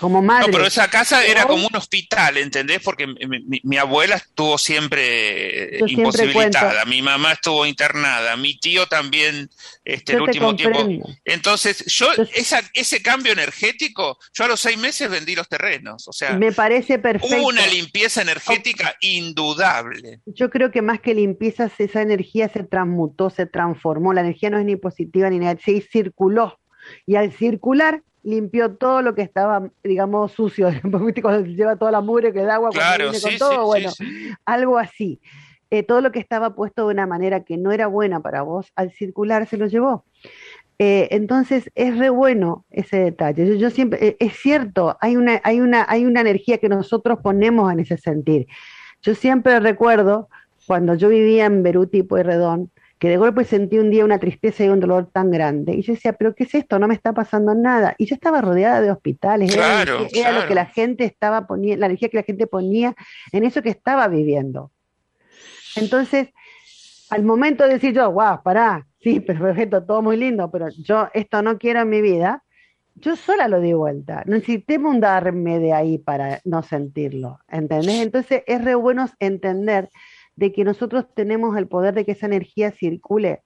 como madre. No, pero esa casa era como un hospital, ¿entendés? Porque mi, abuela estuvo siempre imposibilitada, mi mamá estuvo internada, mi tío también este, el último tiempo. Entonces, yo, esa, ese cambio energético, yo a los seis meses vendí los terrenos, o sea, me parece perfecto. Hubo una limpieza energética indudable. Yo creo que más que limpieza, esa energía se transmutó, se transformó, la energía no es ni positiva ni negativa, se circuló. Y al circular limpió todo lo que estaba, digamos, sucio, lleva toda la mugre que da agua, claro, con todo, bueno, algo así. Eh, todo lo que estaba puesto de una manera que no era buena para vos, al circular se lo llevó. Eh, entonces es re bueno ese detalle. Yo, siempre, eh, es cierto, hay una, hay, una, hay una energía que nosotros ponemos en ese sentir. Yo siempre recuerdo cuando yo vivía en Beruti y Pueyrredón, que de golpe sentí un día una tristeza y un dolor tan grande. Y yo decía, pero ¿qué es esto? No me está pasando nada. Y yo estaba rodeada de hospitales, era, lo que la gente estaba poniendo, la energía que la gente ponía en eso que estaba viviendo. Entonces, al momento de decir yo, wow, pará, sí, perfecto, todo muy lindo, pero yo esto no quiero en mi vida, yo sola lo di vuelta. Necesité darme de ahí para no sentirlo, ¿entendés? Entonces es re bueno entender de que nosotros tenemos el poder de que esa energía circule,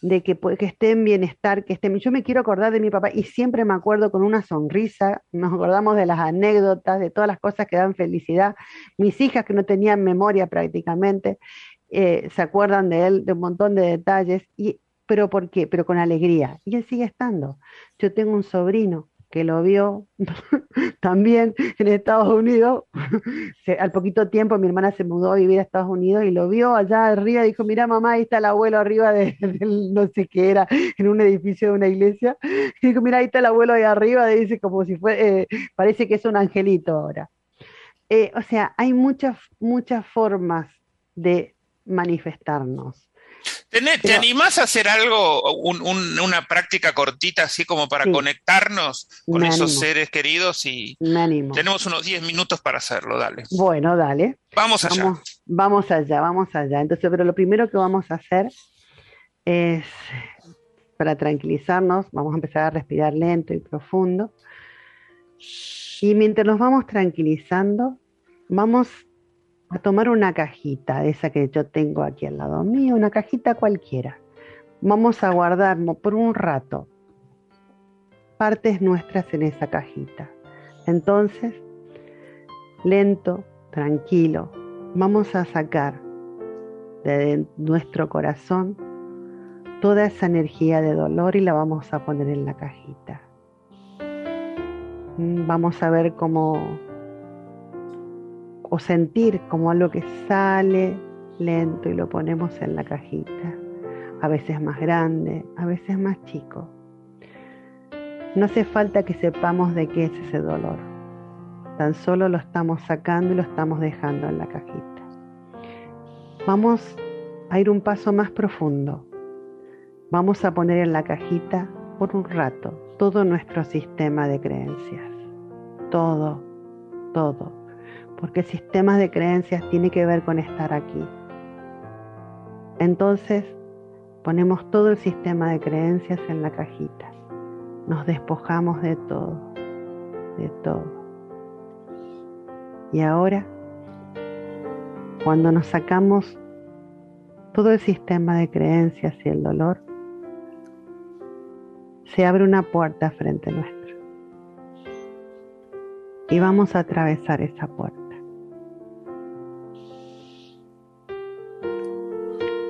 de que, que esté en bienestar, que esté... Yo me quiero acordar de mi papá y siempre me acuerdo con una sonrisa, nos acordamos de las anécdotas, de todas las cosas que dan felicidad. Mis hijas que no tenían memoria prácticamente, eh, se acuerdan de él, de un montón de detalles, y, pero ¿por qué? Pero con alegría. Y él sigue estando. Yo tengo un sobrino que lo vio también en Estados Unidos. al poquito tiempo mi hermana se mudó a vivir a Estados Unidos y lo vio allá arriba dijo, mira mamá, ahí está el abuelo arriba de, no sé qué era, en un edificio de una iglesia. Y dijo, mira, ahí está el abuelo ahí arriba, dice como si fue, eh, parece que es un angelito ahora. Eh, o sea, hay muchas, muchas formas de manifestarnos. ¿Te, animás a hacer algo, una práctica cortita así como para conectarnos con esos seres queridos? Y tenemos unos 10 minutos para hacerlo, dale. Bueno, dale. Vamos allá. Vamos, allá, vamos allá. Entonces, pero lo primero que vamos a hacer es, para tranquilizarnos, vamos a empezar a respirar lento y profundo. Y mientras nos vamos tranquilizando, vamos a tomar una cajita, esa que yo tengo aquí al lado mío, una cajita cualquiera. Vamos a guardar por un rato partes nuestras en esa cajita. Entonces, lento, tranquilo, vamos a sacar de nuestro corazón toda esa energía de dolor y la vamos a poner en la cajita. Mm, vamos a ver cómo o sentir como algo que sale lento y lo ponemos en la cajita, a veces más grande, a veces más chico. No hace falta que sepamos de qué es ese dolor, tan solo lo estamos sacando y lo estamos dejando en la cajita. Vamos a ir un paso más profundo. Vamos a poner en la cajita por un rato todo nuestro sistema de creencias. Todo, todo porque el sistema de creencias tiene que ver con estar aquí. Entonces, ponemos todo el sistema de creencias en la cajita. Nos despojamos de todo, de todo. Y ahora, cuando nos sacamos todo el sistema de creencias y el dolor, se abre una puerta frente nuestro. Y vamos a atravesar esa puerta.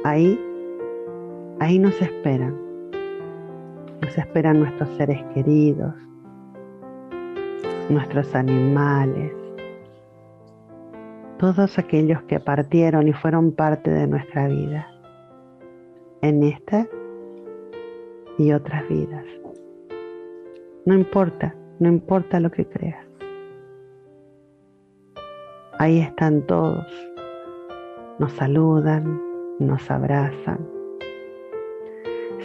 Ahí, ahí nos esperan. Nos esperan nuestros seres queridos, nuestros animales, todos aquellos que partieron y fueron parte de nuestra vida, en esta y otras vidas. No importa, no importa lo que creas. Ahí están todos, nos saludan, nos abrazan.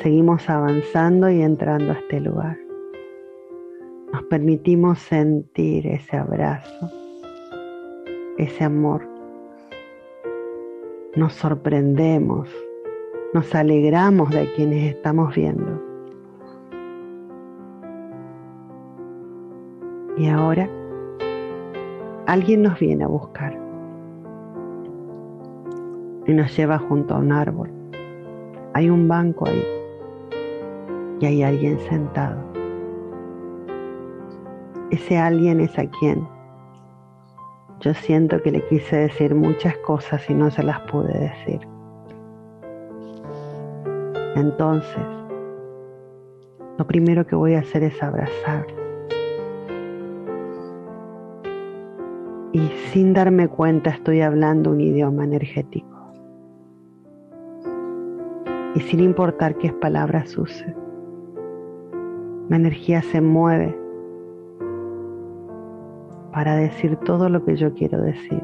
Seguimos avanzando y entrando a este lugar. Nos permitimos sentir ese abrazo, ese amor. Nos sorprendemos, nos alegramos de quienes estamos viendo. Y ahora alguien nos viene a buscar y nos lleva junto a un árbol. Hay un banco ahí y hay alguien sentado. Ese alguien es a quien yo siento que le quise decir muchas cosas y no se las pude decir. Entonces, lo primero que voy a hacer es abrazar. Y sin darme cuenta estoy hablando un idioma energético. Sin importar qué palabras use, mi energía se mueve para decir todo lo que yo quiero decir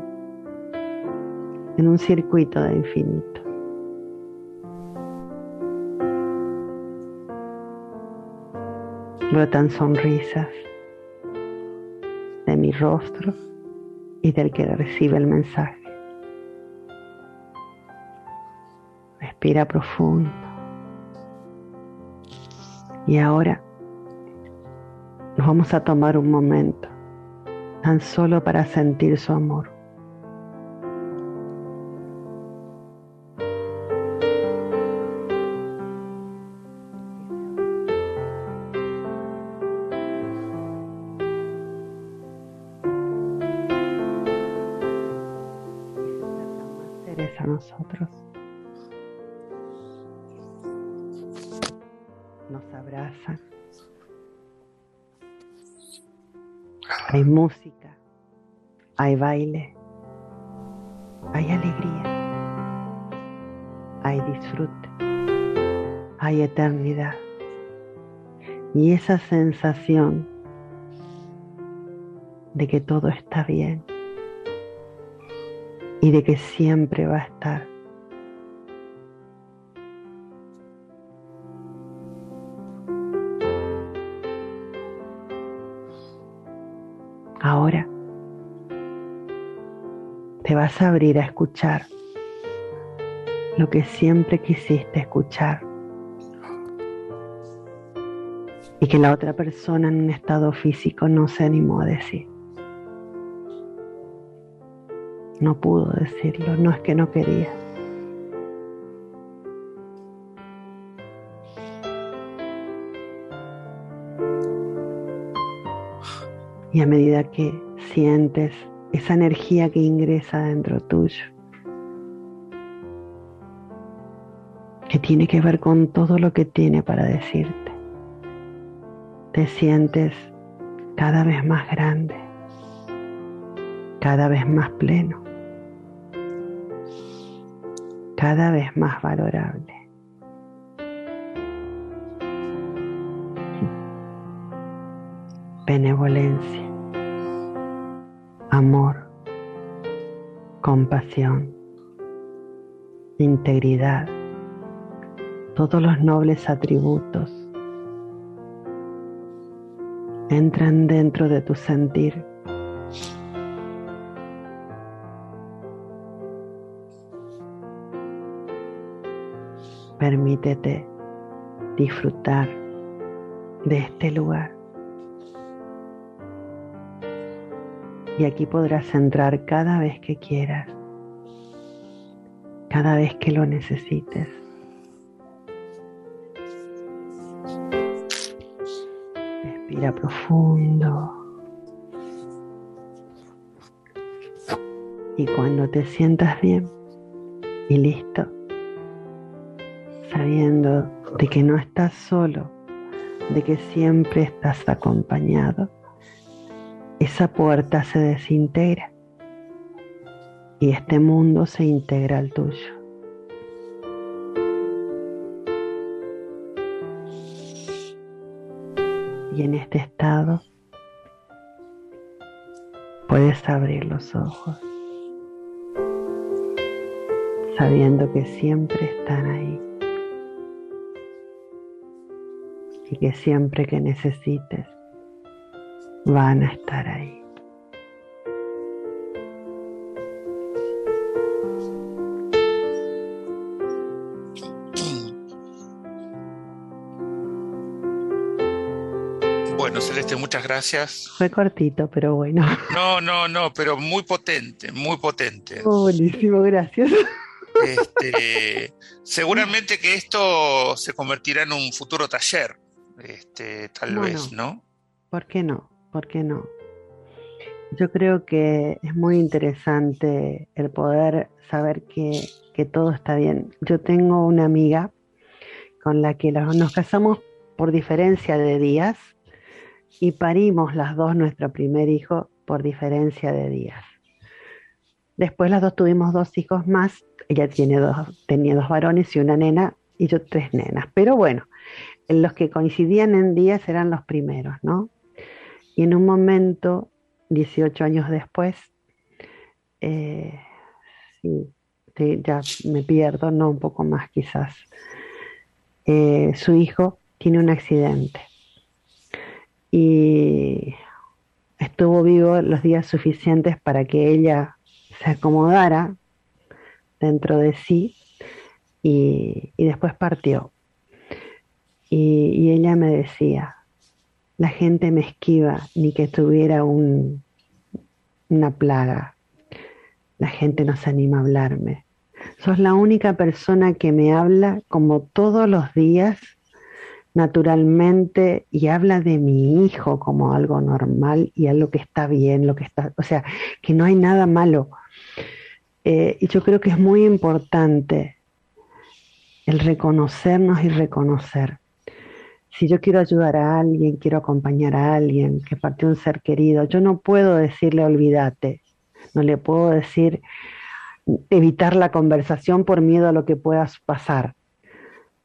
en un circuito de infinito. Brotan sonrisas de mi rostro y del que recibe el mensaje. Respira profundo. Y ahora nos vamos a tomar un momento tan solo para sentir su amor. Eternidad. Y esa sensación de que todo está bien y de que siempre va a estar. Ahora te vas a abrir a escuchar lo que siempre quisiste escuchar y que la otra persona en un estado físico no se animó a decir. No pudo decirlo, no es que no quería. Y a medida que sientes esa energía que ingresa dentro tuyo, que tiene que ver con todo lo que tiene para decirte, te sientes cada vez más grande, cada vez más pleno cada vez más valorable. Benevolencia, amor, compasión, integridad, todos los nobles atributos entran dentro de tu sentir Permítete disfrutar de este lugar. Y aquí podrás entrar cada vez que quieras, cada vez que lo necesites. Profundo. Y cuando te sientas bien y listo, sabiendo de que no estás solo, de que siempre estás acompañado, esa puerta se desintegra y este mundo se integra al tuyo. Y en este estado puedes abrir los ojos sabiendo que siempre están ahí y que siempre que necesites van a estar ahí. Celeste, muchas gracias. Fue cortito, pero bueno. No, no, no, pero muy potente, muy potente. Oh, buenísimo, gracias. Este, seguramente que esto se convertirá en un futuro taller, este, tal vez, ¿no? ¿Por qué no? ¿Por qué no? Yo creo que es muy interesante el poder saber que, que todo está bien. Yo tengo una amiga con la que nos casamos por diferencia de días y parimos las dos nuestro primer hijo por diferencia de días. Después las dos tuvimos dos hijos más. Ella tiene dos, tenía dos varones y una nena y yo tres nenas. Pero bueno, los que coincidían en días eran los primeros, ¿no? Y en un momento, 18 años después, eh, sí, ya me pierdo, no un poco más quizás, eh, su hijo tiene un accidente y estuvo vivo los días suficientes para que ella se acomodara dentro de sí y, después partió. Y, ella me decía, la gente me esquiva ni que tuviera un, una plaga. La gente no se anima a hablarme. Sos la única persona que me habla como todos los días naturalmente y habla de mi hijo como algo normal y algo que está bien, lo que está, o sea, que no hay nada malo. Eh, y yo creo que es muy importante el reconocernos y reconocer. Si yo quiero ayudar a alguien, quiero acompañar a alguien que partió un ser querido, yo no puedo decirle olvídate, no le puedo decir evitar la conversación por miedo a lo que pueda pasar.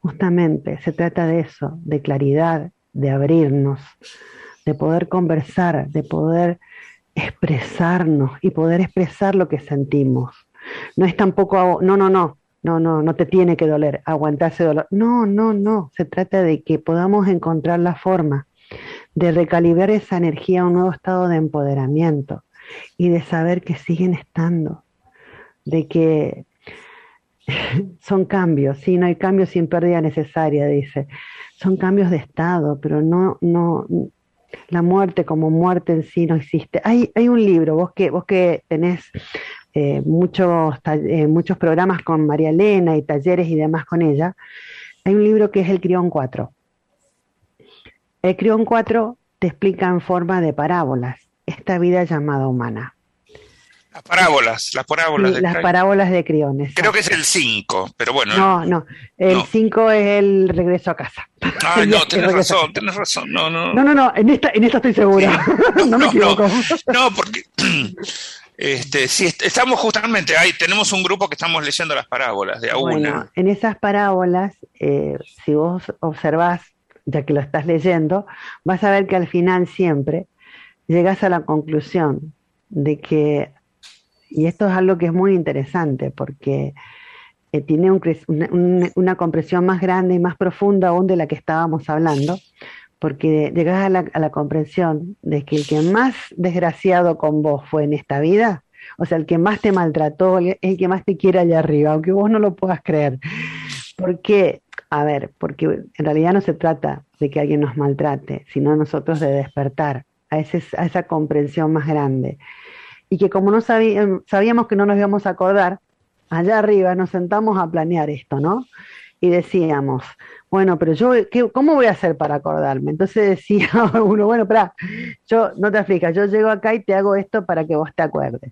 Justamente se trata de eso, de claridad, de abrirnos, de poder conversar, de poder expresarnos y poder expresar lo que sentimos. No es tampoco, no, no, no, no, no, no te tiene que doler, aguantarse dolor. No, no, no, se trata de que podamos encontrar la forma de recalibrar esa energía a un nuevo estado de empoderamiento y de saber que siguen estando, de que son cambios, sí, no hay cambios sin pérdida necesaria, dice. Son cambios de estado, pero no, no, la muerte como muerte en sí no existe. Hay, hay un libro, vos que, vos que tenés eh, muchos, eh, muchos programas con María Elena y talleres y demás con ella, hay un libro que es El Crión 4. El Crión 4 te explica en forma de parábolas esta vida llamada humana. Las parábolas, las parábolas. de las parábolas de Criones. Creo que es el 5, pero bueno. No, no, el 5 es el regreso a casa. Ah, no, tienes razón, tienes razón. No, no, no, no, no en, esta, en esta estoy segura. no, me equivoco. No, porque este, sí, estamos justamente ahí, tenemos un grupo que estamos leyendo las parábolas de a bueno, En esas parábolas, eh, si vos observás, ya que lo estás leyendo, vas a ver que al final siempre llegas a la conclusión de que y esto es algo que es muy interesante porque eh, tiene una, compresión más grande y más profunda aún de la que estábamos hablando, porque llegas a la, comprensión de que el que más desgraciado con vos fue en esta vida, o sea, el que más te maltrató, es el que más te quiere allá arriba, aunque vos no lo puedas creer. ¿Por qué? A ver, porque en realidad no se trata de que alguien nos maltrate, sino nosotros de despertar a, a esa comprensión más grande y que como no sabíamos que no nos íbamos a acordar, allá arriba nos sentamos a planear esto, ¿no? Y decíamos, bueno, pero yo, ¿cómo voy a hacer para acordarme? Entonces decía uno, bueno, espera, yo, no te aflicas, yo llego acá y te hago esto para que vos te acuerdes.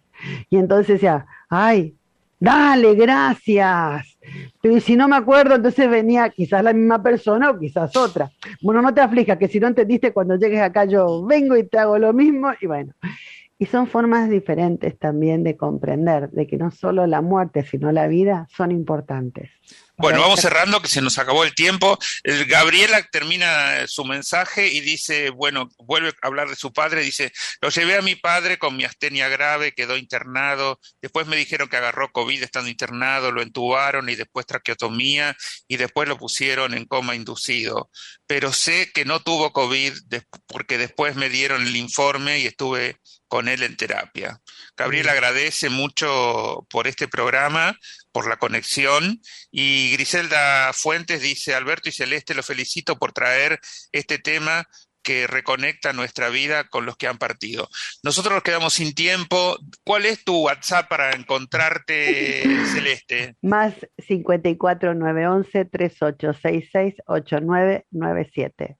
Y entonces decía, ay, dale, gracias. Pero si no me acuerdo, entonces venía quizás la misma persona o quizás otra. Bueno, no te aflijas, que si no entendiste, cuando llegues acá yo vengo y te hago lo mismo y bueno. Y son formas diferentes también de comprender de que no solo la muerte, sino la vida son importantes. Bueno, vamos cerrando, que se nos acabó el tiempo. Gabriela termina su mensaje y dice, bueno, vuelve a hablar de su padre, dice, lo llevé a mi padre con mi astenia grave, quedó internado, después me dijeron que agarró COVID estando internado, lo entubaron y después traqueotomía y después lo pusieron en coma inducido. Pero sé que no tuvo COVID porque después me dieron el informe y estuve con él en terapia. Gabriel agradece mucho por este programa, por la conexión. Y Griselda Fuentes dice, Alberto y Celeste, lo felicito por traer este tema que reconecta nuestra vida con los que han partido. Nosotros nos quedamos sin tiempo. ¿Cuál es tu WhatsApp para encontrarte, Celeste? Más 54 911 3866 8997.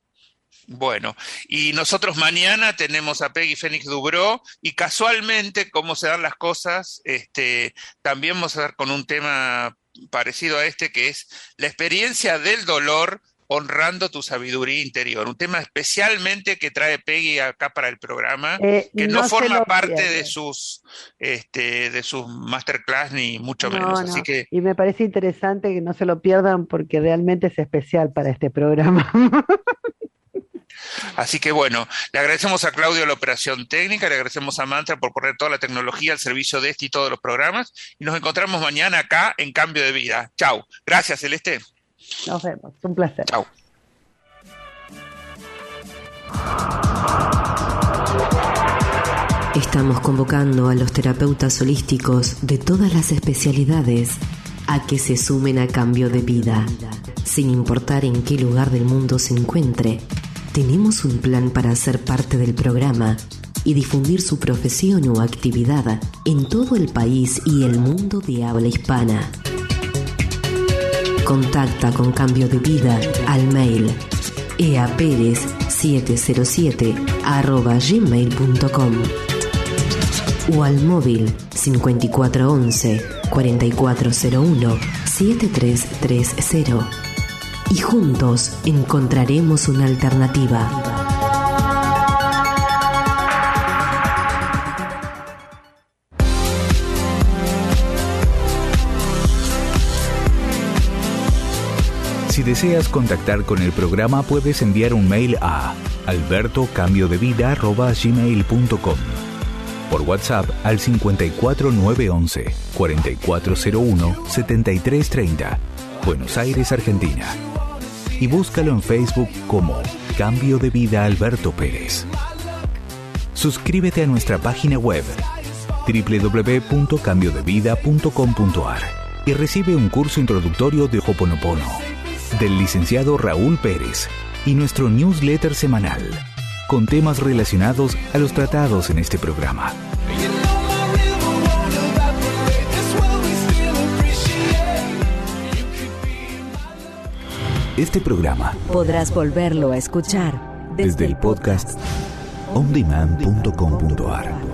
Bueno, y nosotros mañana tenemos a Peggy Fénix Dubró y casualmente, como se dan las cosas, este, también vamos a ver con un tema parecido a este que es la experiencia del dolor honrando tu sabiduría interior, un tema especialmente que trae Peggy acá para el programa, eh, que no, forma parte de sus este, de sus masterclass ni mucho menos. Así que y me parece interesante que no se lo pierdan porque realmente es especial para este programa. Así que bueno, le agradecemos a Claudio la operación técnica, le agradecemos a Mantra por poner toda la tecnología al servicio de este y todos los programas. Y nos encontramos mañana acá en Cambio de Vida. Chau. Gracias, Celeste. Nos vemos. Un placer. Chau. Estamos convocando a los terapeutas holísticos de todas las especialidades a que se sumen a cambio de vida, sin importar en qué lugar del mundo se encuentre tenemos un plan para ser parte del programa y difundir su profesión o actividad en todo el país y el mundo de habla hispana. Contacta con Cambio de Vida al mail eaperez707 gmail.com o al móvil 5411 4401 7330 y juntos encontraremos una alternativa. Si deseas contactar con el programa puedes enviar un mail a albertocambiodevida.gmail.com por WhatsApp al 54911 4401 7330 Buenos Aires, Argentina y búscalo en Facebook como Cambio de Vida Alberto Pérez. Suscríbete a nuestra página web www.cambiodevida.com.ar y recibe un curso introductorio de Hoponopono del licenciado Raúl Pérez y nuestro newsletter semanal con temas relacionados a los tratados en este programa. Este programa podrás volverlo a escuchar desde, el podcast ondemand.com.ar.